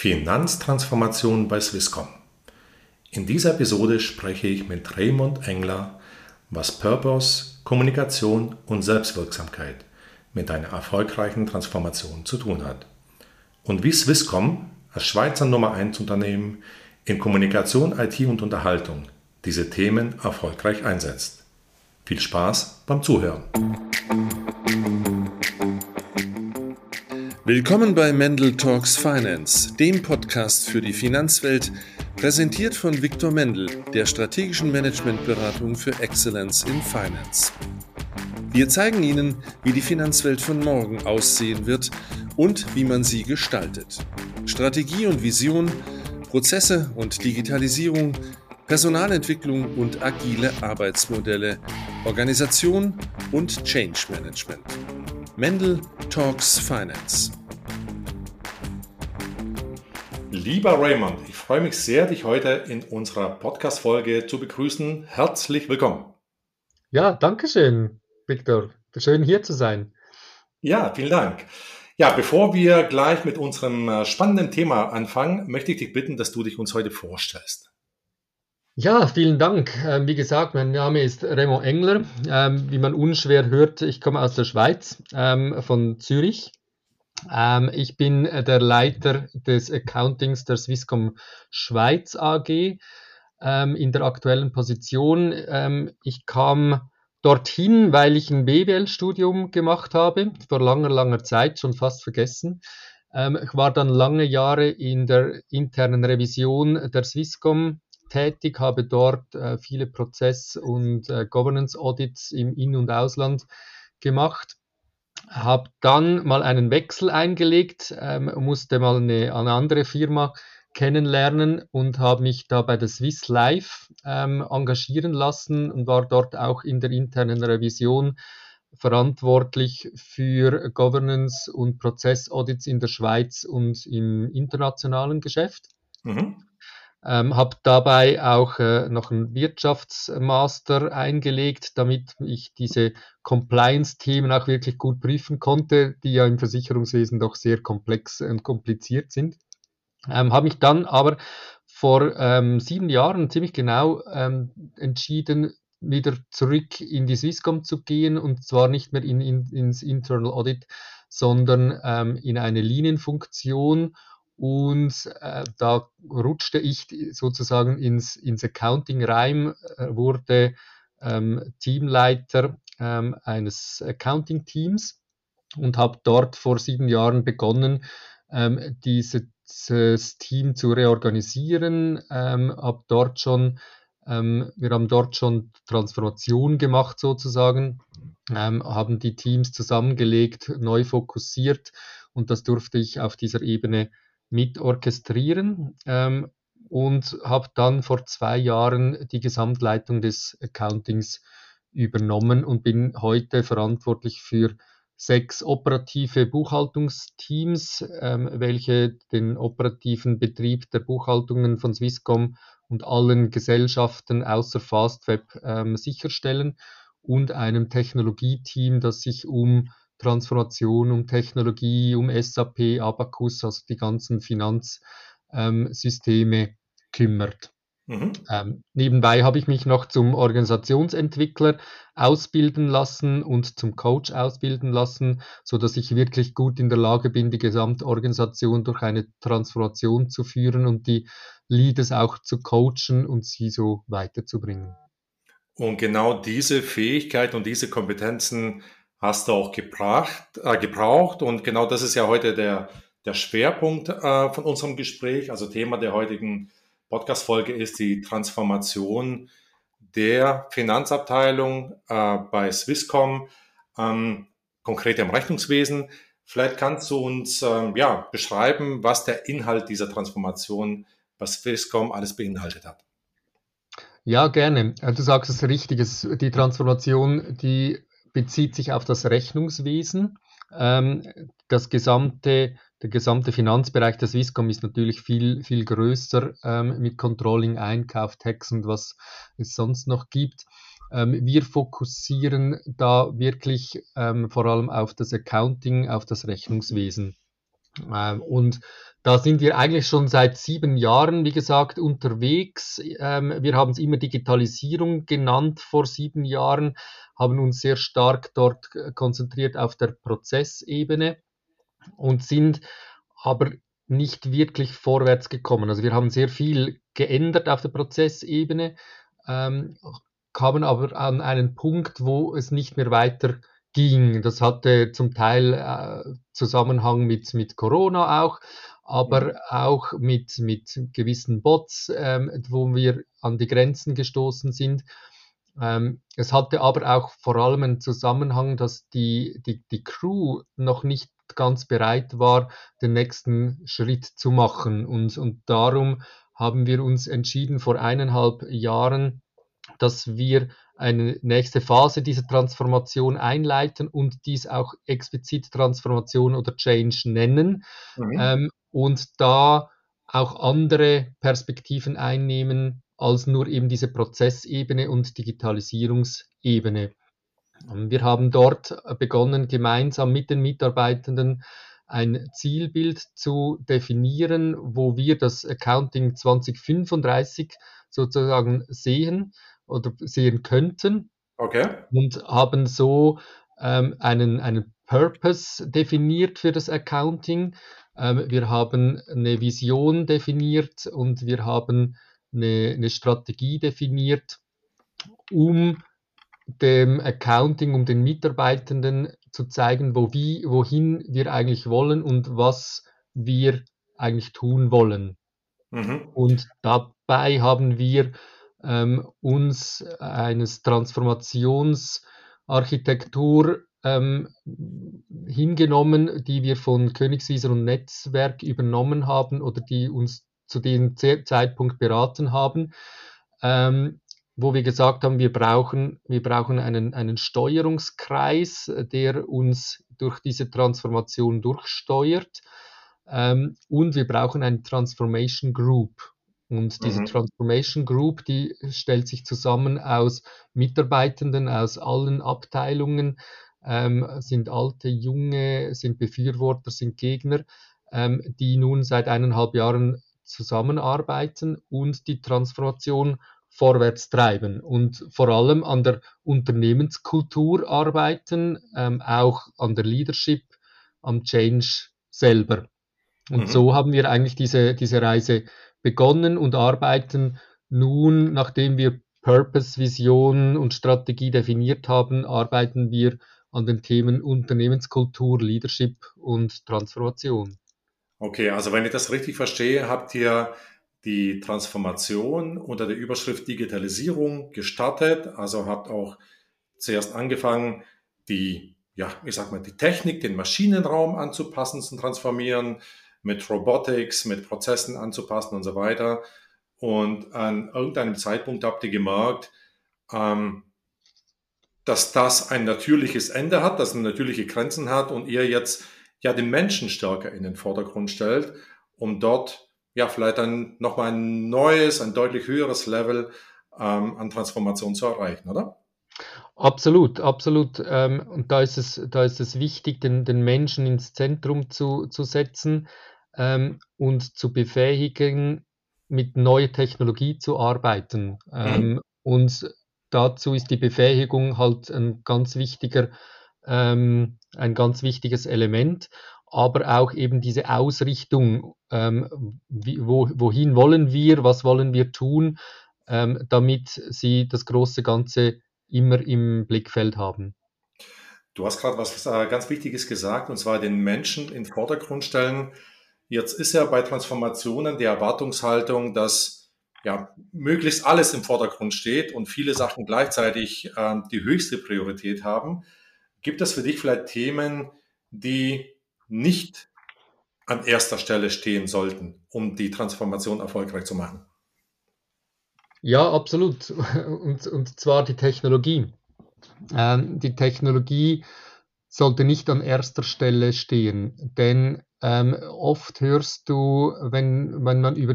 Finanztransformation bei Swisscom. In dieser Episode spreche ich mit Raymond Engler, was Purpose, Kommunikation und Selbstwirksamkeit mit einer erfolgreichen Transformation zu tun hat. Und wie Swisscom als Schweizer Nummer 1 Unternehmen in Kommunikation, IT und Unterhaltung diese Themen erfolgreich einsetzt. Viel Spaß beim Zuhören. Willkommen bei Mendel Talks Finance, dem Podcast für die Finanzwelt, präsentiert von Viktor Mendel, der strategischen Managementberatung für Excellence in Finance. Wir zeigen Ihnen, wie die Finanzwelt von morgen aussehen wird und wie man sie gestaltet. Strategie und Vision, Prozesse und Digitalisierung, Personalentwicklung und agile Arbeitsmodelle, Organisation und Change Management. Mendel Talks Finance. Lieber Raymond, ich freue mich sehr, dich heute in unserer Podcast-Folge zu begrüßen. Herzlich willkommen. Ja, danke schön, Viktor. Schön hier zu sein. Ja, vielen Dank. Ja, bevor wir gleich mit unserem äh, spannenden Thema anfangen, möchte ich dich bitten, dass du dich uns heute vorstellst. Ja, vielen Dank. Ähm, wie gesagt, mein Name ist Raymond Engler. Ähm, wie man unschwer hört, ich komme aus der Schweiz, ähm, von Zürich. Ich bin der Leiter des Accountings der Swisscom Schweiz AG in der aktuellen Position. Ich kam dorthin, weil ich ein BWL-Studium gemacht habe, vor langer, langer Zeit, schon fast vergessen. Ich war dann lange Jahre in der internen Revision der Swisscom tätig, habe dort äh, viele Prozess- und äh, Governance-Audits im In- und Ausland gemacht habe dann mal einen Wechsel eingelegt, ähm, musste mal eine, eine, andere Firma kennenlernen und habe mich da bei der Swiss Life ähm, engagieren lassen und war dort auch in der internen Revision verantwortlich für Governance und Prozessaudits in der Schweiz und im internationalen Geschäft. Mhm. Ähm, habe dabei auch äh, noch einen Wirtschaftsmaster eingelegt, damit ich diese Compliance-Themen auch wirklich gut prüfen konnte, die ja im Versicherungswesen doch sehr komplex und kompliziert sind. Ähm, habe mich dann aber vor ähm, sieben Jahren ziemlich genau ähm, entschieden, wieder zurück in die Swisscom zu gehen und zwar nicht mehr in, in, ins Internal Audit, sondern ähm, in eine Linienfunktion und äh, da rutschte ich sozusagen ins, ins Accounting rein, äh, wurde ähm, Teamleiter ähm, eines Accounting-Teams und habe dort vor sieben Jahren begonnen, ähm, dieses Team zu reorganisieren. Ähm, hab dort schon, ähm, wir haben dort schon Transformation gemacht sozusagen, ähm, haben die Teams zusammengelegt, neu fokussiert und das durfte ich auf dieser Ebene mit orchestrieren ähm, und habe dann vor zwei Jahren die Gesamtleitung des Accountings übernommen und bin heute verantwortlich für sechs operative Buchhaltungsteams, ähm, welche den operativen Betrieb der Buchhaltungen von Swisscom und allen Gesellschaften außer Fastweb ähm, sicherstellen und einem Technologieteam, das sich um Transformation, um Technologie, um SAP, Abacus, also die ganzen Finanzsysteme ähm, kümmert. Mhm. Ähm, nebenbei habe ich mich noch zum Organisationsentwickler ausbilden lassen und zum Coach ausbilden lassen, so dass ich wirklich gut in der Lage bin, die Gesamtorganisation durch eine Transformation zu führen und die Leaders auch zu coachen und sie so weiterzubringen. Und genau diese Fähigkeit und diese Kompetenzen hast du auch gebracht, äh, gebraucht. Und genau das ist ja heute der, der Schwerpunkt äh, von unserem Gespräch. Also Thema der heutigen Podcast-Folge ist die Transformation der Finanzabteilung äh, bei Swisscom, ähm, konkret im Rechnungswesen. Vielleicht kannst du uns ähm, ja, beschreiben, was der Inhalt dieser Transformation bei Swisscom alles beinhaltet hat. Ja, gerne. Du sagst es richtig. die Transformation, die bezieht sich auf das Rechnungswesen. Ähm, das gesamte, der gesamte Finanzbereich der Swisscom ist natürlich viel, viel größer ähm, mit Controlling, Einkauf, Tax und was es sonst noch gibt. Ähm, wir fokussieren da wirklich vor allem auf das Accounting, auf das Rechnungswesen. Und da sind wir eigentlich schon seit sieben Jahren, wie gesagt, unterwegs. Wir haben es immer Digitalisierung genannt vor sieben Jahren, haben uns sehr stark dort konzentriert auf der Prozessebene und sind aber nicht wirklich vorwärts gekommen. Also wir haben sehr viel geändert auf der Prozessebene, ähm, kamen aber an einen Punkt, wo es nicht mehr weiter ging. Das hatte zum Teil äh, Zusammenhang mit, mit Corona auch, aber ja. auch mit, mit gewissen Bots, ähm, wo wir an die Grenzen gestoßen sind. Ähm, es hatte aber auch vor allem einen Zusammenhang, dass die, die, die Crew noch nicht ganz bereit war, den nächsten Schritt zu machen. Und, und darum haben wir uns entschieden vor eineinhalb Jahren, dass wir eine nächste Phase dieser Transformation einleiten und dies auch explizit Transformation oder Change nennen mhm. ähm, und da auch andere Perspektiven einnehmen als nur eben diese Prozessebene und Digitalisierungsebene. Wir haben dort begonnen, gemeinsam mit den Mitarbeitenden ein Zielbild zu definieren, wo wir das Accounting 2035 sozusagen sehen oder sehen könnten. Okay. Und haben so ähm, einen, einen Purpose definiert für das Accounting. Ähm, wir haben eine Vision definiert und wir haben eine, eine Strategie definiert, um dem Accounting, um den Mitarbeitenden zu zeigen, wo, wie, wohin wir eigentlich wollen und was wir eigentlich tun wollen. Mhm. Und dabei haben wir ähm, uns eines Transformationsarchitektur ähm, hingenommen, die wir von Königswieser und Netzwerk übernommen haben oder die uns zu dem Zeitpunkt beraten haben. Ähm, wo wir gesagt haben, wir brauchen, wir brauchen einen, einen Steuerungskreis, der uns durch diese Transformation durchsteuert. Ähm, und wir brauchen eine Transformation Group. Und diese mhm. Transformation Group, die stellt sich zusammen aus Mitarbeitenden aus allen Abteilungen, ähm, sind alte, junge, sind Befürworter, sind Gegner, ähm, die nun seit eineinhalb Jahren zusammenarbeiten und die Transformation vorwärts treiben und vor allem an der Unternehmenskultur arbeiten, ähm, auch an der Leadership, am Change selber. Und mhm. so haben wir eigentlich diese, diese Reise begonnen und arbeiten nun, nachdem wir Purpose, Vision und Strategie definiert haben, arbeiten wir an den Themen Unternehmenskultur, Leadership und Transformation. Okay, also wenn ich das richtig verstehe, habt ihr die Transformation unter der Überschrift Digitalisierung gestartet. Also habt auch zuerst angefangen, die, ja, ich sag mal, die Technik, den Maschinenraum anzupassen, zu transformieren, mit Robotics, mit Prozessen anzupassen und so weiter. Und an irgendeinem Zeitpunkt habt ihr gemerkt, ähm, dass das ein natürliches Ende hat, dass es natürliche Grenzen hat und ihr jetzt ja den Menschen stärker in den Vordergrund stellt, um dort ja vielleicht dann nochmal ein neues, ein deutlich höheres Level ähm, an Transformation zu erreichen, oder? Absolut, absolut. Ähm, und da ist es, da ist es wichtig, den, den Menschen ins Zentrum zu, zu setzen ähm, und zu befähigen, mit neuer Technologie zu arbeiten. Mhm. Ähm, und dazu ist die Befähigung halt ein ganz wichtiger, ähm, ein ganz wichtiges Element aber auch eben diese Ausrichtung, ähm, wie, wo, wohin wollen wir, was wollen wir tun, ähm, damit sie das große Ganze immer im Blickfeld haben. Du hast gerade was äh, ganz Wichtiges gesagt, und zwar den Menschen in den Vordergrund stellen. Jetzt ist ja bei Transformationen die Erwartungshaltung, dass ja, möglichst alles im Vordergrund steht und viele Sachen gleichzeitig äh, die höchste Priorität haben. Gibt es für dich vielleicht Themen, die nicht an erster Stelle stehen sollten, um die Transformation erfolgreich zu machen. Ja, absolut. Und, und zwar die Technologie. Ähm, die Technologie sollte nicht an erster Stelle stehen, denn ähm, oft hörst du, wenn, wenn man über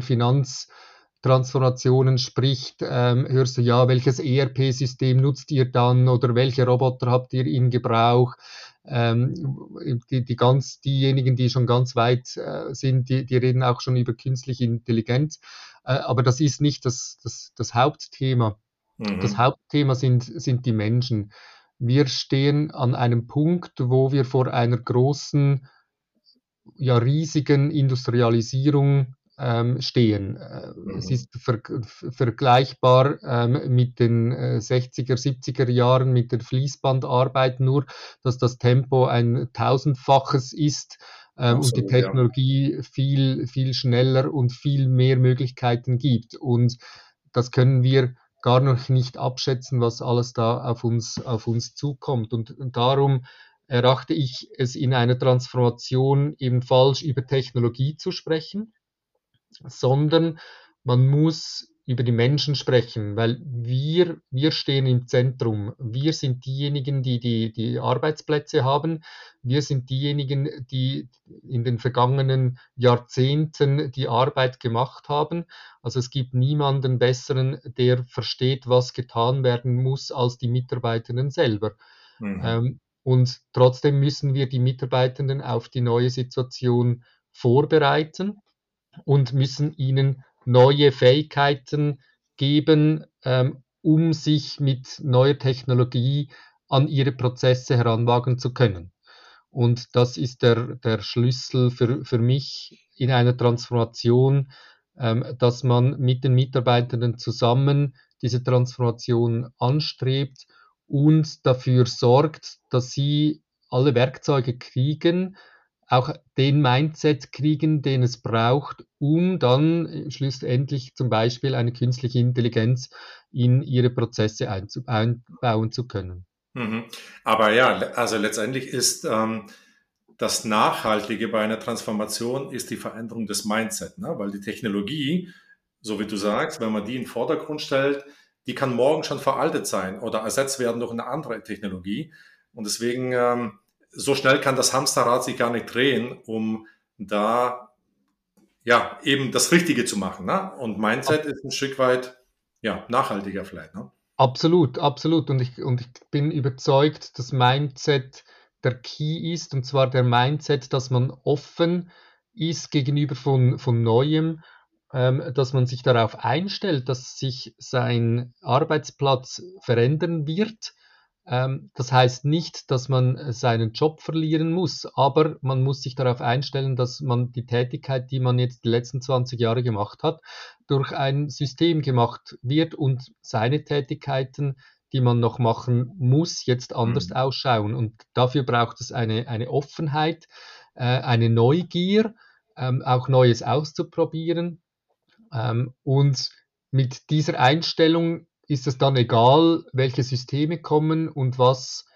Finanztransformationen spricht, ähm, hörst du ja, welches ERP-System nutzt ihr dann oder welche Roboter habt ihr in Gebrauch? ähm, die, die ganz, diejenigen, die schon ganz weit äh, sind, die, die reden auch schon über künstliche Intelligenz. Äh, aber das ist nicht das, das, das Hauptthema. Mhm. Das Hauptthema sind, sind die Menschen. Wir stehen an einem Punkt, wo wir vor einer großen, ja, riesigen Industrialisierung ähm, stehen. Äh, mhm. Es ist ver vergleichbar ähm, mit den äh, 60er, 70er Jahren mit der Fließbandarbeit, nur dass das Tempo ein tausendfaches ist ähm, und die Technologie ja. viel, viel schneller und viel mehr Möglichkeiten gibt. Und das können wir gar noch nicht abschätzen, was alles da auf uns, auf uns zukommt. Und, und darum erachte ich es in einer Transformation eben falsch, über Technologie zu sprechen sondern man muss über die Menschen sprechen, weil wir, wir stehen im Zentrum. Wir sind diejenigen, die, die die Arbeitsplätze haben. Wir sind diejenigen, die in den vergangenen Jahrzehnten die Arbeit gemacht haben. Also es gibt niemanden besseren, der versteht, was getan werden muss, als die Mitarbeitenden selber. Mhm. Ähm, und trotzdem müssen wir die Mitarbeitenden auf die neue Situation vorbereiten und müssen ihnen neue Fähigkeiten geben, ähm, um sich mit neuer Technologie an ihre Prozesse heranwagen zu können. Und das ist der, der Schlüssel für, für mich in einer Transformation, ähm, dass man mit den Mitarbeitenden zusammen diese Transformation anstrebt und dafür sorgt, dass sie alle Werkzeuge kriegen, auch den Mindset kriegen, den es braucht, um dann schlussendlich zum Beispiel eine künstliche Intelligenz in ihre Prozesse einbauen zu können. Mhm. Aber ja, also letztendlich ist ähm, das Nachhaltige bei einer Transformation ist die Veränderung des Mindset, ne? weil die Technologie, so wie du sagst, wenn man die in den Vordergrund stellt, die kann morgen schon veraltet sein oder ersetzt werden durch eine andere Technologie. Und deswegen ähm, so schnell kann das Hamsterrad sich gar nicht drehen, um da ja eben das Richtige zu machen. Ne? Und Mindset ist ein Stück weit ja, nachhaltiger vielleicht. Ne? Absolut, absolut. Und ich, und ich bin überzeugt, dass Mindset der Key ist, und zwar der Mindset, dass man offen ist gegenüber von, von Neuem, ähm, dass man sich darauf einstellt, dass sich sein Arbeitsplatz verändern wird das heißt nicht, dass man seinen Job verlieren muss, aber man muss sich darauf einstellen, dass man die Tätigkeit, die man jetzt die letzten 20 Jahre gemacht hat, durch ein System gemacht wird und seine Tätigkeiten, die man noch machen muss, jetzt anders mhm. ausschauen. Und dafür braucht es eine, eine Offenheit, äh, eine Neugier, ähm, auch Neues auszuprobieren. Ähm, und mit dieser Einstellung ist es dann egal, welche Systeme kommen und was,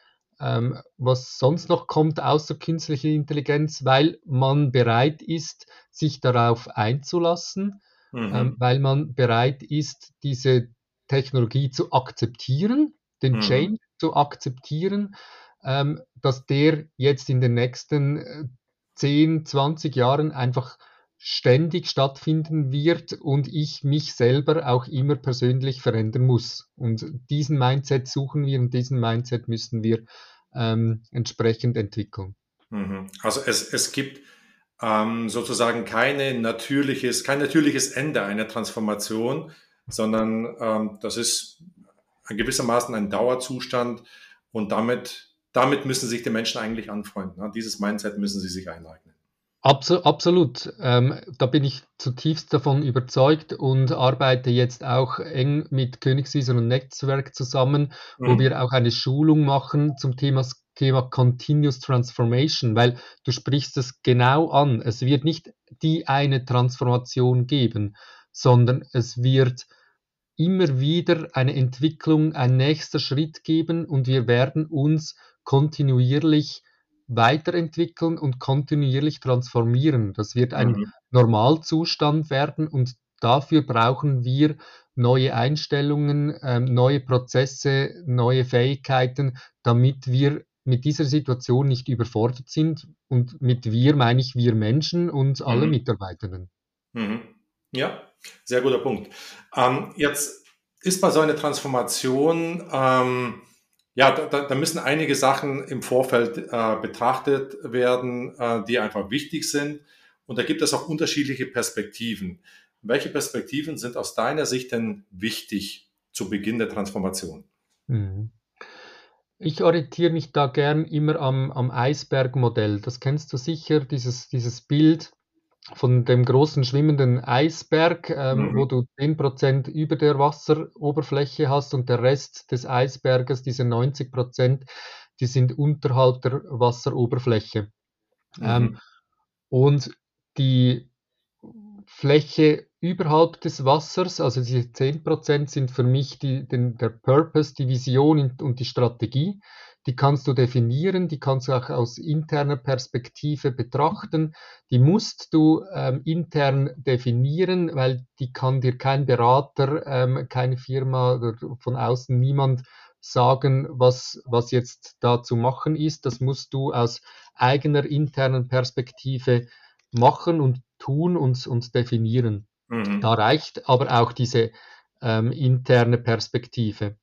ähm, was sonst noch kommt außer künstlicher Intelligenz, weil man bereit ist, sich darauf einzulassen, mhm. ähm, weil man bereit ist, diese Technologie zu akzeptieren, den mhm. Change zu akzeptieren, ähm, dass der jetzt in den nächsten 10, äh, 20 Jahren einfach ständig stattfinden wird und ich mich selber auch immer persönlich verändern muss. Und diesen Mindset suchen wir und diesen Mindset müssen wir ähm, entsprechend entwickeln. Mhm. Also es, es gibt ähm, sozusagen keine natürliches, kein natürliches Ende einer Transformation, sondern ähm, das ist gewissermaßen ein Dauerzustand und damit, damit müssen sich die Menschen eigentlich anfreunden. Ne? Dieses Mindset müssen sie sich eineignen. Absolut, absolut. Ähm, da bin ich zutiefst davon überzeugt und arbeite jetzt auch eng mit Königswieser und Netzwerk zusammen, mhm. wo wir auch eine Schulung machen zum Thema, Thema Continuous Transformation, weil du sprichst es genau an. Es wird nicht die eine Transformation geben, sondern es wird immer wieder eine Entwicklung, ein nächster Schritt geben und wir werden uns kontinuierlich weiterentwickeln und kontinuierlich transformieren. Das wird ein mhm. Normalzustand werden und dafür brauchen wir neue Einstellungen, ähm, neue Prozesse, neue Fähigkeiten, damit wir mit dieser Situation nicht überfordert sind. Und mit wir meine ich wir Menschen und alle mhm. Mitarbeitenden. Mhm. Ja, sehr guter Punkt. Ähm, jetzt ist bei so einer Transformation ähm, ja, da, da müssen einige Sachen im Vorfeld äh, betrachtet werden, äh, die einfach wichtig sind. Und da gibt es auch unterschiedliche Perspektiven. Welche Perspektiven sind aus deiner Sicht denn wichtig zu Beginn der Transformation? Mhm. Ich orientiere mich da gern immer am, am Eisbergmodell. Das kennst du sicher, dieses, dieses Bild von dem großen schwimmenden Eisberg, ähm, mhm. wo du 10% über der Wasseroberfläche hast und der Rest des Eisberges, diese 90%, die sind unterhalb der Wasseroberfläche. Mhm. Ähm, und die Fläche überhalb des Wassers, also diese 10% sind für mich die, den, der Purpose, die Vision und die Strategie. Die kannst du definieren, die kannst du auch aus interner Perspektive betrachten. Die musst du ähm, intern definieren, weil die kann dir kein Berater, ähm, keine Firma oder von außen niemand sagen, was, was jetzt da zu machen ist. Das musst du aus eigener internen Perspektive machen und tun und, und definieren. Mhm. Da reicht aber auch diese ähm, interne Perspektive.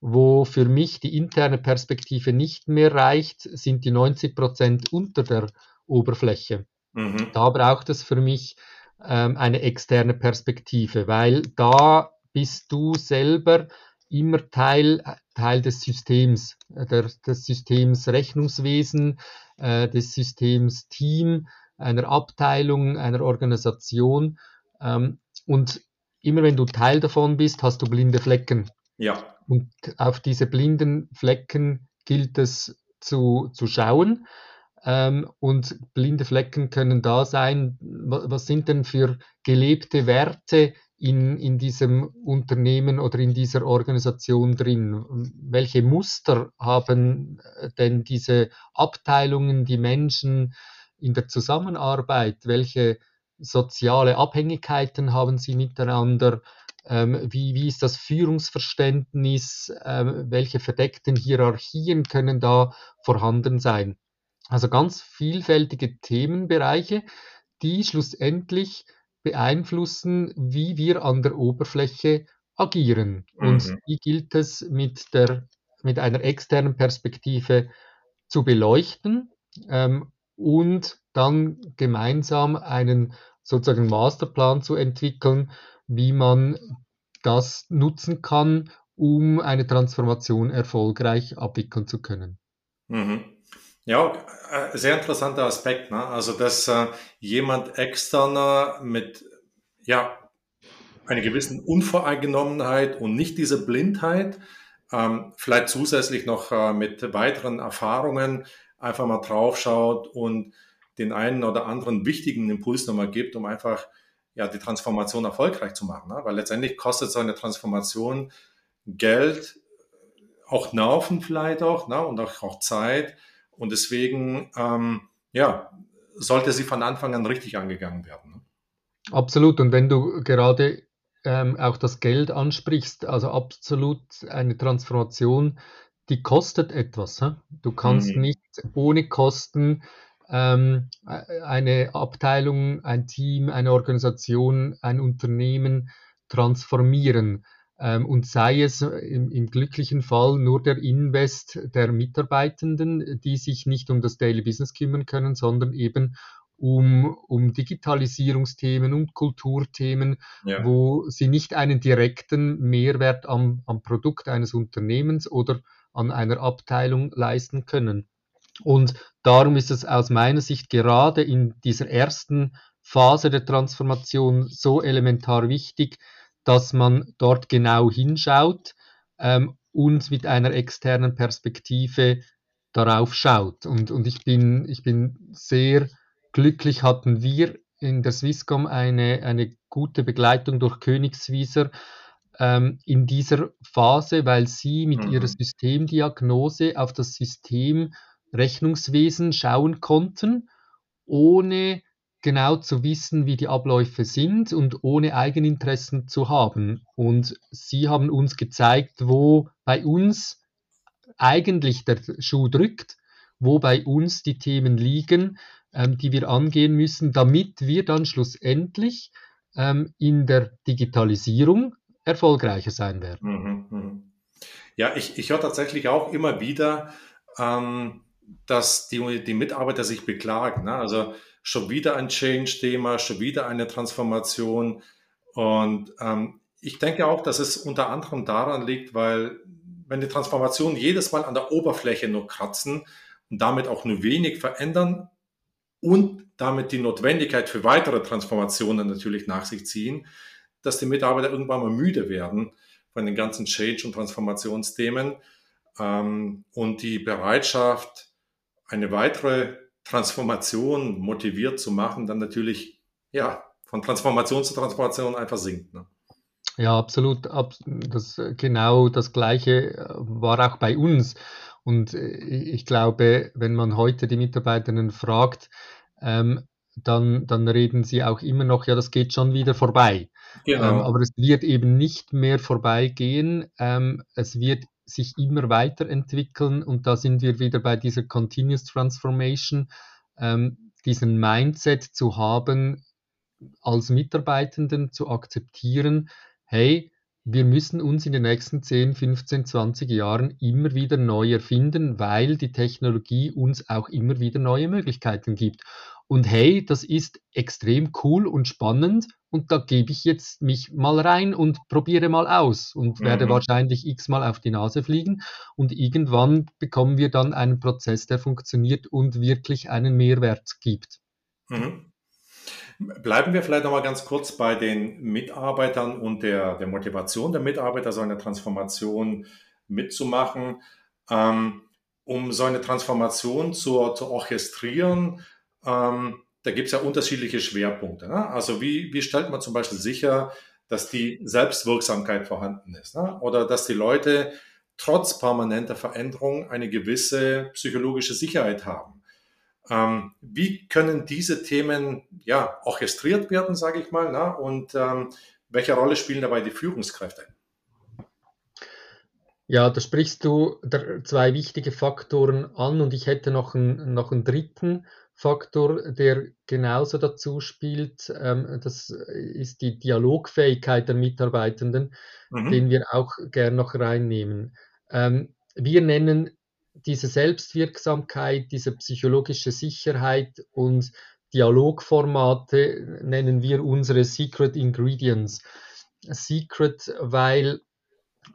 Wo für mich die interne Perspektive nicht mehr reicht, sind die 90 Prozent unter der Oberfläche. Mhm. Da braucht es für mich ähm, eine externe Perspektive, weil da bist du selber immer Teil, Teil des Systems, äh, der, des Systems Rechnungswesen, äh, des Systems Team, einer Abteilung, einer Organisation. Ähm, und immer wenn du Teil davon bist, hast du blinde Flecken. Ja. Und auf diese blinden Flecken gilt es zu, zu schauen. Ähm, und blinde Flecken können da sein. Was sind denn für gelebte Werte in, in diesem Unternehmen oder in dieser Organisation drin? Welche Muster haben äh, denn diese Abteilungen, die Menschen, in der Zusammenarbeit, welche soziale Abhängigkeiten haben sie miteinander, wie, wie ist das Führungsverständnis, ähm, welche verdeckten Hierarchien können da vorhanden sein. Also ganz vielfältige Themenbereiche, die schlussendlich beeinflussen, wie wir an der Oberfläche agieren. Mhm. Und die gilt es mit, der, mit einer externen Perspektive zu beleuchten ähm, und dann gemeinsam einen sozusagen Masterplan zu entwickeln, wie man das nutzen kann, um eine Transformation erfolgreich abwickeln zu können. Mhm. Ja, äh, sehr interessanter Aspekt. Ne? Also, dass äh, jemand externer mit ja, einer gewissen Unvoreingenommenheit und nicht diese Blindheit, ähm, vielleicht zusätzlich noch äh, mit weiteren Erfahrungen einfach mal draufschaut und den einen oder anderen wichtigen Impuls nochmal gibt, um einfach ja, die Transformation erfolgreich zu machen. Ne? Weil letztendlich kostet so eine Transformation Geld, auch Nerven vielleicht auch ne? und auch, auch Zeit. Und deswegen, ähm, ja, sollte sie von Anfang an richtig angegangen werden. Ne? Absolut. Und wenn du gerade ähm, auch das Geld ansprichst, also absolut eine Transformation die kostet etwas. He? Du kannst mhm. nicht ohne Kosten ähm, eine Abteilung, ein Team, eine Organisation, ein Unternehmen transformieren. Ähm, und sei es im, im, glücklichen Fall nur der Invest der Mitarbeitenden, die sich nicht um das Daily Business kümmern können, sondern eben um, um Digitalisierungsthemen, um Kulturthemen, ja. wo sie nicht einen direkten Mehrwert am, am Produkt eines Unternehmens oder an einer Abteilung leisten können. Und darum ist es aus meiner Sicht gerade in dieser ersten Phase der Transformation so elementar wichtig, dass man dort genau hinschaut ähm, und mit einer externen Perspektive darauf schaut. Und, und ich, bin, ich bin sehr glücklich, hatten wir in der Swisscom eine, eine gute Begleitung durch Königswieser, ähm, in dieser Phase, weil sie mit mhm. ihrer Systemdiagnose auf das System Rechnungswesen schauen konnten, ohne genau zu wissen, wie die Abläufe sind und ohne Eigeninteressen zu haben. Und sie haben uns gezeigt, wo bei uns eigentlich der Schuh drückt, wo bei uns die Themen liegen, ähm, die wir angehen müssen, damit wir dann schlussendlich ähm, in der Digitalisierung erfolgreicher sein werden. Mhm, mhm. Ja, ich, ich höre tatsächlich auch immer wieder, ähm, dass die, die Mitarbeiter sich beklagen. Ne? Also schon wieder ein Change-Thema, schon wieder eine Transformation. Und ähm, ich denke auch, dass es unter anderem daran liegt, weil wenn die Transformation jedes Mal an der Oberfläche nur kratzen und damit auch nur wenig verändern und damit die Notwendigkeit für weitere Transformationen natürlich nach sich ziehen, dass die Mitarbeiter irgendwann mal müde werden von den ganzen Change- und Transformationsthemen ähm, und die Bereitschaft, eine weitere Transformation motiviert zu machen, dann natürlich ja von Transformation zu Transformation einfach sinkt. Ne? Ja, absolut. Das, genau das Gleiche äh, war auch bei uns. Und äh, ich glaube, wenn man heute die Mitarbeiterinnen fragt, ähm, dann, dann reden sie auch immer noch, ja, das geht schon wieder vorbei. Genau. Ähm, aber es wird eben nicht mehr vorbeigehen. Ähm, es wird sich immer weiterentwickeln und da sind wir wieder bei dieser Continuous Transformation, ähm, diesen Mindset zu haben, als Mitarbeitenden zu akzeptieren, hey, wir müssen uns in den nächsten 10, 15, 20 Jahren immer wieder neu erfinden, weil die Technologie uns auch immer wieder neue Möglichkeiten gibt. Und hey, das ist extrem cool und spannend und da gebe ich jetzt mich mal rein und probiere mal aus und mhm. werde wahrscheinlich x-mal auf die Nase fliegen und irgendwann bekommen wir dann einen Prozess, der funktioniert und wirklich einen Mehrwert gibt. Mhm. Bleiben wir vielleicht nochmal ganz kurz bei den Mitarbeitern und der, der Motivation der Mitarbeiter, so eine Transformation mitzumachen. Ähm, um so eine Transformation zu, zu orchestrieren, ähm, da gibt es ja unterschiedliche Schwerpunkte. Ne? Also wie, wie stellt man zum Beispiel sicher, dass die Selbstwirksamkeit vorhanden ist ne? oder dass die Leute trotz permanenter Veränderung eine gewisse psychologische Sicherheit haben. Ähm, wie können diese Themen ja orchestriert werden, sage ich mal, na? und ähm, welche Rolle spielen dabei die Führungskräfte? Ja, da sprichst du zwei wichtige Faktoren an und ich hätte noch einen, noch einen dritten Faktor, der genauso dazu spielt. Ähm, das ist die Dialogfähigkeit der Mitarbeitenden, mhm. den wir auch gern noch reinnehmen. Ähm, wir nennen diese Selbstwirksamkeit, diese psychologische Sicherheit und Dialogformate nennen wir unsere Secret Ingredients. Secret, weil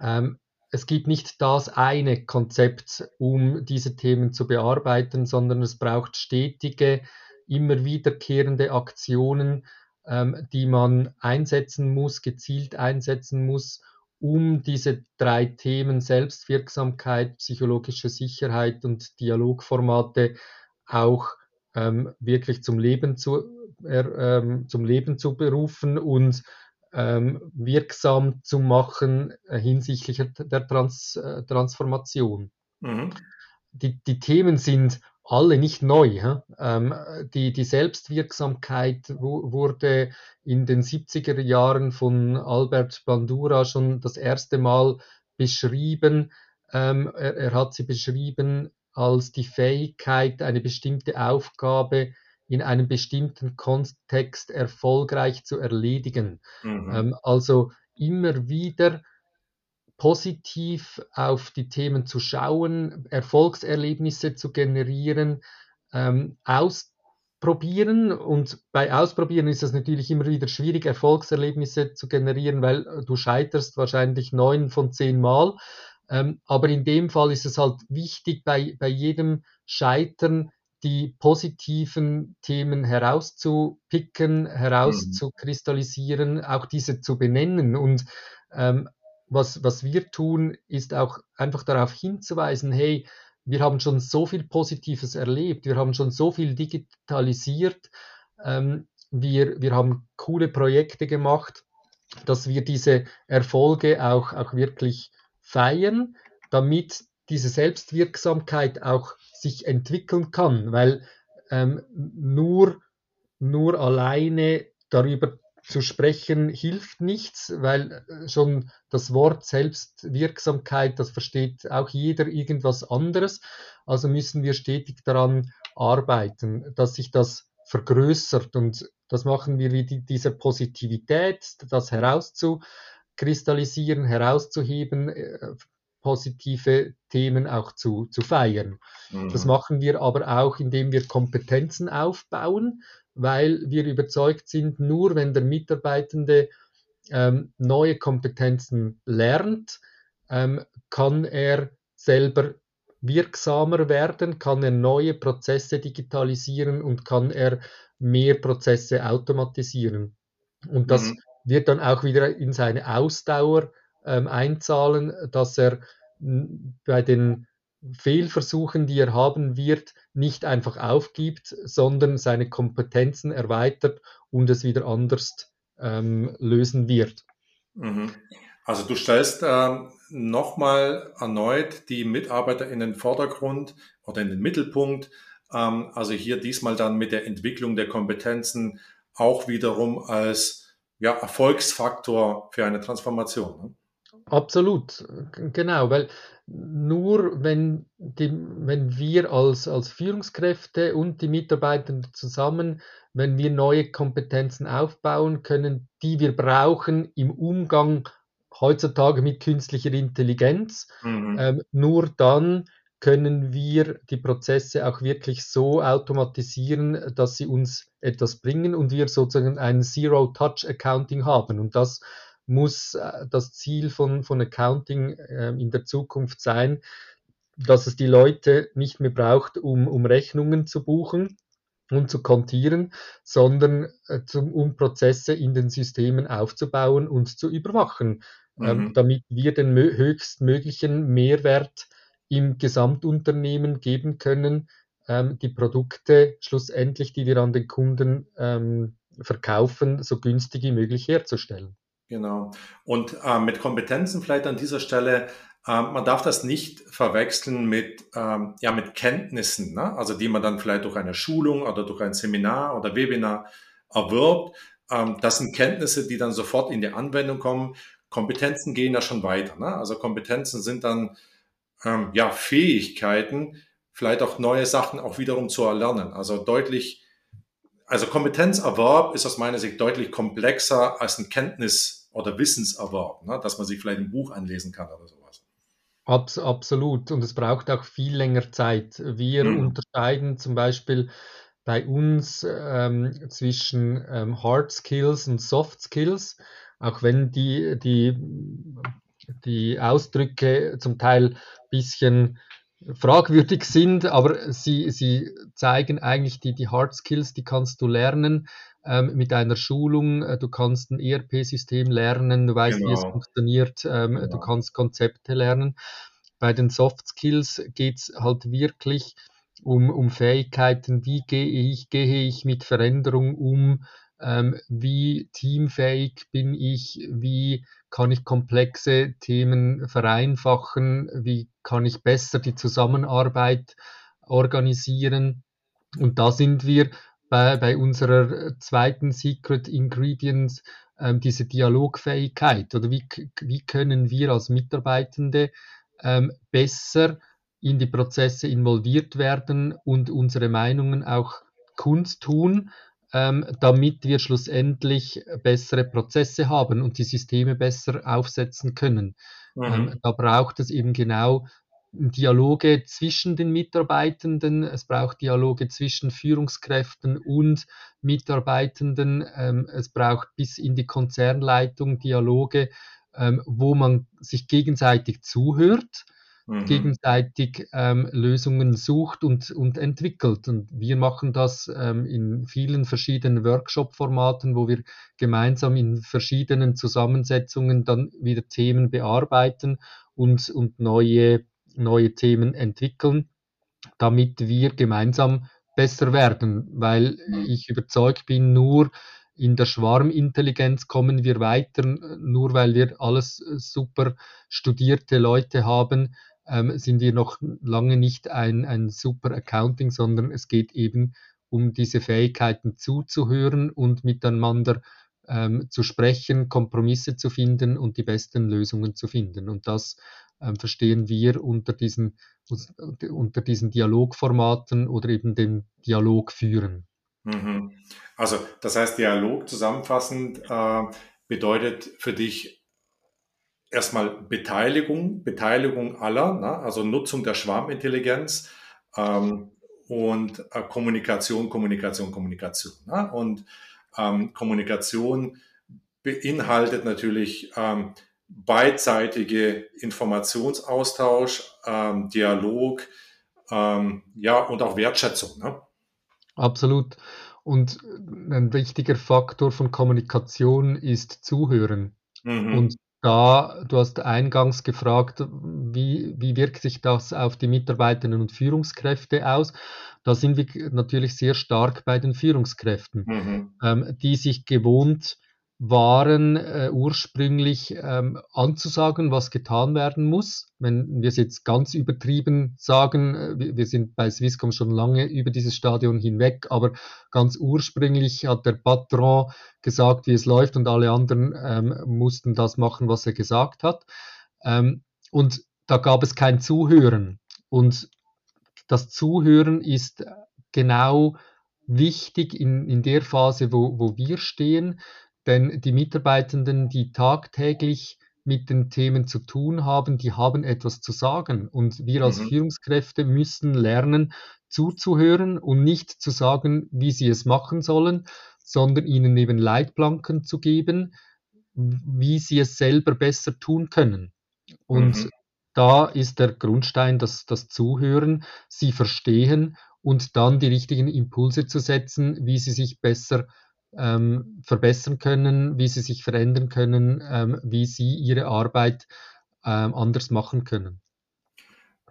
ähm, es gibt nicht das eine Konzept, um diese Themen zu bearbeiten, sondern es braucht stetige, immer wiederkehrende Aktionen, ähm, die man einsetzen muss, gezielt einsetzen muss, um diese drei Themen Selbstwirksamkeit, psychologische Sicherheit und Dialogformate auch ähm, wirklich zum Leben zu, äh, zum Leben zu berufen und wirksam zu machen äh, hinsichtlich der Trans, äh, Transformation. Mhm. Die, die Themen sind alle nicht neu. Ähm, die, die Selbstwirksamkeit wurde in den 70er Jahren von Albert Bandura schon das erste Mal beschrieben. Ähm, er, er, hat sie beschrieben als die Fähigkeit, eine bestimmte Aufgabe in einem bestimmten Kontext erfolgreich zu erledigen. Mhm. Ähm, also immer wieder positiv auf die Themen zu schauen, Erfolgserlebnisse zu generieren, ähm, ausprobieren. Und bei Ausprobieren ist es natürlich immer wieder schwierig, Erfolgserlebnisse zu generieren, weil du scheiterst wahrscheinlich neun von zehn Mal. Ähm, aber in dem Fall ist es halt wichtig, bei, bei jedem Scheitern die positiven Themen herauszupicken, herauszukristallisieren, mhm. auch diese zu benennen und ähm, was, was wir tun, ist auch einfach darauf hinzuweisen, hey, wir haben schon so viel Positives erlebt, wir haben schon so viel digitalisiert, ähm, wir, wir haben coole Projekte gemacht, dass wir diese Erfolge auch, auch wirklich feiern, damit diese Selbstwirksamkeit auch sich entwickeln kann, weil ähm, nur, nur alleine darüber zu sprechen hilft nichts, weil äh, schon das Wort Selbstwirksamkeit, das versteht auch jeder irgendwas anderes. Also müssen wir stetig daran arbeiten, dass sich das vergrößert und das machen wir wie die, diese Positivität, das herauszukristallisieren, herauszuheben, äh, positive Themen auch zu, zu feiern. Mhm. Das machen wir aber auch, indem wir Kompetenzen aufbauen, weil wir überzeugt sind, nur wenn der Mitarbeitende ähm, neue Kompetenzen lernt, ähm, kann er selber wirksamer werden, kann er neue Prozesse digitalisieren und kann er mehr Prozesse automatisieren. Und das mhm. wird dann auch wieder in seine Ausdauer ähm, einzahlen, dass er bei den Fehlversuchen, die er haben wird, nicht einfach aufgibt, sondern seine Kompetenzen erweitert und es wieder anders ähm, lösen wird. Mhm. Also du stellst äh, nochmal erneut die Mitarbeiter in den Vordergrund oder in den Mittelpunkt. Ähm, also hier diesmal dann mit der Entwicklung der Kompetenzen auch wiederum als ja, Erfolgsfaktor für eine Transformation. Absolut, genau, weil nur wenn, die, wenn wir als, als Führungskräfte und die Mitarbeitenden zusammen, wenn wir neue Kompetenzen aufbauen können, die wir brauchen im Umgang heutzutage mit künstlicher Intelligenz, mhm. ähm, nur dann können wir die Prozesse auch wirklich so automatisieren, dass sie uns etwas bringen und wir sozusagen ein Zero-Touch-Accounting haben. Und das muss äh, das Ziel von, von Accounting äh, in der Zukunft sein, dass es die Leute nicht mehr braucht, um, um Rechnungen zu buchen und zu kontieren, sondern äh, zum, um Prozesse in den Systemen aufzubauen und zu überwachen, ähm, mhm. ähm, damit wir den höchstmöglichen Mehrwert im Gesamtunternehmen geben können, ähm, die Produkte schlussendlich, die wir an den Kunden ähm, verkaufen, so günstig wie möglich herzustellen. Genau. Und äh, mit Kompetenzen vielleicht an dieser Stelle, äh, man darf das nicht verwechseln mit, ähm, ja, mit Kenntnissen, ne? also die man dann vielleicht durch eine Schulung oder durch ein Seminar oder Webinar erwirbt. Ähm, das sind Kenntnisse, die dann sofort in die Anwendung kommen. Kompetenzen gehen da schon weiter. Ne? Also Kompetenzen sind dann ähm, ja, Fähigkeiten, vielleicht auch neue Sachen auch wiederum zu erlernen. Also deutlich, also Kompetenzerwerb ist aus meiner Sicht deutlich komplexer als ein Kenntnis- oder Wissenserwerb, ne? dass man sich vielleicht ein Buch anlesen kann oder sowas. Abs absolut. Und es braucht auch viel länger Zeit. Wir mhm. unterscheiden zum Beispiel bei uns ähm, zwischen ähm, Hard Skills und Soft Skills, auch wenn die, die die Ausdrücke zum Teil ein bisschen fragwürdig sind, aber sie, sie zeigen eigentlich die, die Hard Skills, die kannst du lernen mit einer Schulung. Äh, du kannst ein ERP-System lernen, du weißt, genau. wie es genau. funktioniert, ähm, genau. du kannst Konzepte lernen. Bei den Soft Skills geht es halt wirklich um, um Fähigkeiten, wie gehe ich, gehe ich mit Veränderung um, ähm, wie teamfähig bin ich, wie kann ich komplexe Themen vereinfachen, wie kann ich besser die Zusammenarbeit organisieren. Und da sind wir bei, bei unserer zweiten Secret Ingredients, ähm, diese Dialogfähigkeit oder wie, wie können wir als Mitarbeitende ähm, besser in die Prozesse involviert werden und unsere Meinungen auch kundtun, ähm, damit wir schlussendlich bessere Prozesse haben und die Systeme besser aufsetzen können. Mhm. Ähm, da braucht es eben genau Dialoge zwischen den Mitarbeitenden, es braucht Dialoge zwischen Führungskräften und Mitarbeitenden, ähm, es braucht bis in die Konzernleitung Dialoge, ähm, wo man sich gegenseitig zuhört mhm. gegenseitig ähm, Lösungen sucht und, und entwickelt. Und wir machen das ähm, in vielen verschiedenen Workshop-Formaten, wo wir gemeinsam in verschiedenen Zusammensetzungen dann wieder Themen bearbeiten und, und neue, neue Themen entwickeln, damit wir gemeinsam besser werden, weil ich überzeugt bin, nur in der Schwarmintelligenz kommen wir weiter, nur weil wir alles super studierte Leute haben, ähm, sind wir noch lange nicht ein, ein super Accounting, sondern es geht eben um diese Fähigkeiten zuzuhören und miteinander ähm, zu sprechen, Kompromisse zu finden und die besten Lösungen zu finden. Und das ähm, verstehen wir unter diesen, unter diesen Dialogformaten oder eben dem Dialog führen. Mhm. Also das heißt, Dialog zusammenfassend äh, bedeutet für dich erstmal Beteiligung, Beteiligung aller, ne? also Nutzung der Schwarmintelligenz ähm, und äh, Kommunikation, Kommunikation, Kommunikation. Ne? Und ähm, Kommunikation beinhaltet natürlich ähm, beidseitige Informationsaustausch, ähm, Dialog, ähm, ja und auch Wertschätzung. Ne? Absolut. Und ein wichtiger Faktor von Kommunikation ist Zuhören. Mhm. Und da, du hast eingangs gefragt, wie, wie wirkt sich das auf die Mitarbeiterinnen und Führungskräfte aus? Da sind wir natürlich sehr stark bei den Führungskräften, mhm. ähm, die sich gewohnt waren äh, ursprünglich ähm, anzusagen, was getan werden muss. Wenn wir es jetzt ganz übertrieben sagen, äh, wir sind bei Swisscom schon lange über dieses Stadion hinweg, aber ganz ursprünglich hat der Patron gesagt, wie es läuft und alle anderen ähm, mussten das machen, was er gesagt hat. Ähm, und da gab es kein Zuhören. Und das Zuhören ist genau wichtig in, in der Phase, wo, wo wir stehen denn die Mitarbeitenden, die tagtäglich mit den Themen zu tun haben, die haben etwas zu sagen. Und wir als mhm. Führungskräfte müssen lernen, zuzuhören und nicht zu sagen, wie sie es machen sollen, sondern ihnen eben Leitplanken zu geben, wie sie es selber besser tun können. Und mhm. da ist der Grundstein das, das Zuhören, sie verstehen und dann die richtigen Impulse zu setzen, wie sie sich besser ähm, verbessern können, wie sie sich verändern können, ähm, wie sie ihre Arbeit ähm, anders machen können.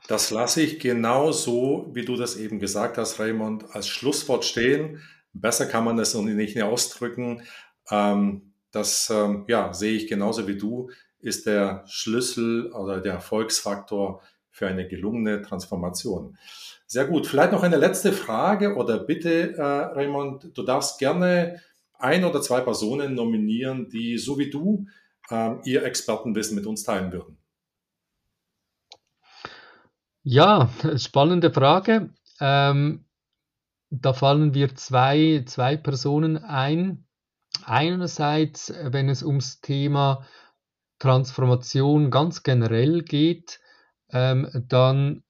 Das lasse ich genau so, wie du das eben gesagt hast, Raymond, als Schlusswort stehen. Besser kann man das nicht ausdrücken. Ähm, das ähm, ja, sehe ich genauso wie du, ist der Schlüssel oder der Erfolgsfaktor für eine gelungene Transformation. Sehr gut. Vielleicht noch eine letzte Frage oder bitte, äh, Raymond, du darfst gerne ein oder zwei Personen nominieren, die so wie du ähm, ihr Expertenwissen mit uns teilen würden? Ja, spannende Frage. Ähm, da fallen wir zwei, zwei Personen ein. Einerseits, wenn es ums Thema Transformation ganz generell geht, ähm, dann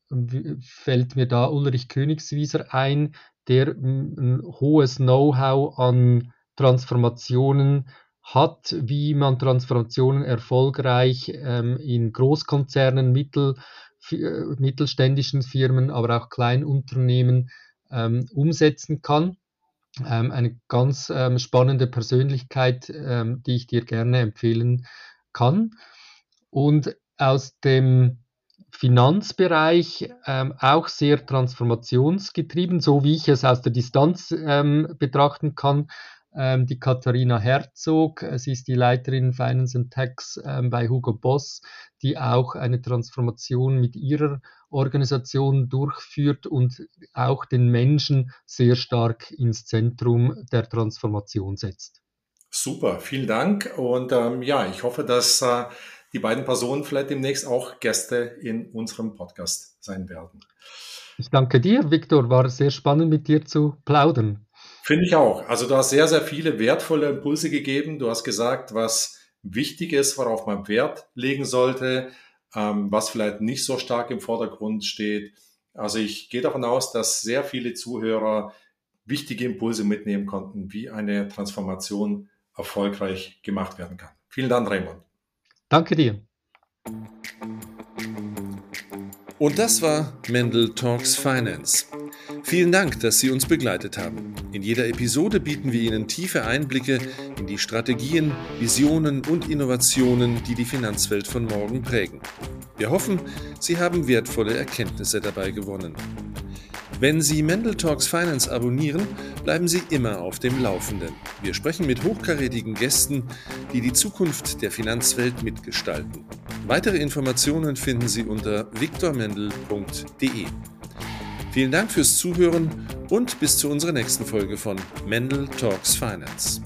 fällt mir da Ulrich Königswieser ein, der ein hohes Know-how an Transformationen hat, wie man Transformationen erfolgreich ähm, in Großkonzernen, Mittel, äh, mittelständischen Firmen, aber auch Kleinunternehmen ähm, umsetzen kann. Ähm, eine ganz ähm, spannende Persönlichkeit, ähm, die ich dir gerne empfehlen kann. Und aus dem Finanzbereich ähm, auch sehr transformationsgetrieben, so wie ich es aus der Distanz ähm, betrachten kann, die Katharina Herzog. Äh, sie ist die Leiterin Finance and Tax ähm, bei Hugo Boss, die auch eine Transformation mit ihrer Organisation durchführt und auch den Menschen sehr stark ins Zentrum der Transformation setzt. Super, vielen Dank. Und ähm, ja, ich hoffe, dass äh, die beiden Personen vielleicht demnächst auch Gäste in unserem Podcast sein werden. Ich danke dir, Viktor. War sehr spannend mit dir zu plaudern. Finde ich auch. Also du hast sehr, sehr viele wertvolle Impulse gegeben. Du hast gesagt, was wichtig ist, worauf man Wert legen sollte, ähm, was vielleicht nicht so stark im Vordergrund steht. Also ich gehe davon aus, dass sehr viele Zuhörer wichtige Impulse mitnehmen konnten, wie eine Transformation erfolgreich gemacht werden kann. Vielen Dank, Raymond. Danke dir. Und das war Mendel Talks Finance. Vielen Dank, dass Sie uns begleitet haben. In jeder Episode bieten wir Ihnen tiefe Einblicke in die Strategien, Visionen und Innovationen, die die Finanzwelt von morgen prägen. Wir hoffen, Sie haben wertvolle Erkenntnisse dabei gewonnen. Wenn Sie Mendel Talks Finance abonnieren, bleiben Sie immer auf dem Laufenden. Wir sprechen mit hochkarätigen Gästen, die die Zukunft der Finanzwelt mitgestalten. Weitere Informationen finden Sie unter viktormendel.de. Vielen Dank fürs Zuhören und bis zu unserer nächsten Folge von Mendel Talks Finance.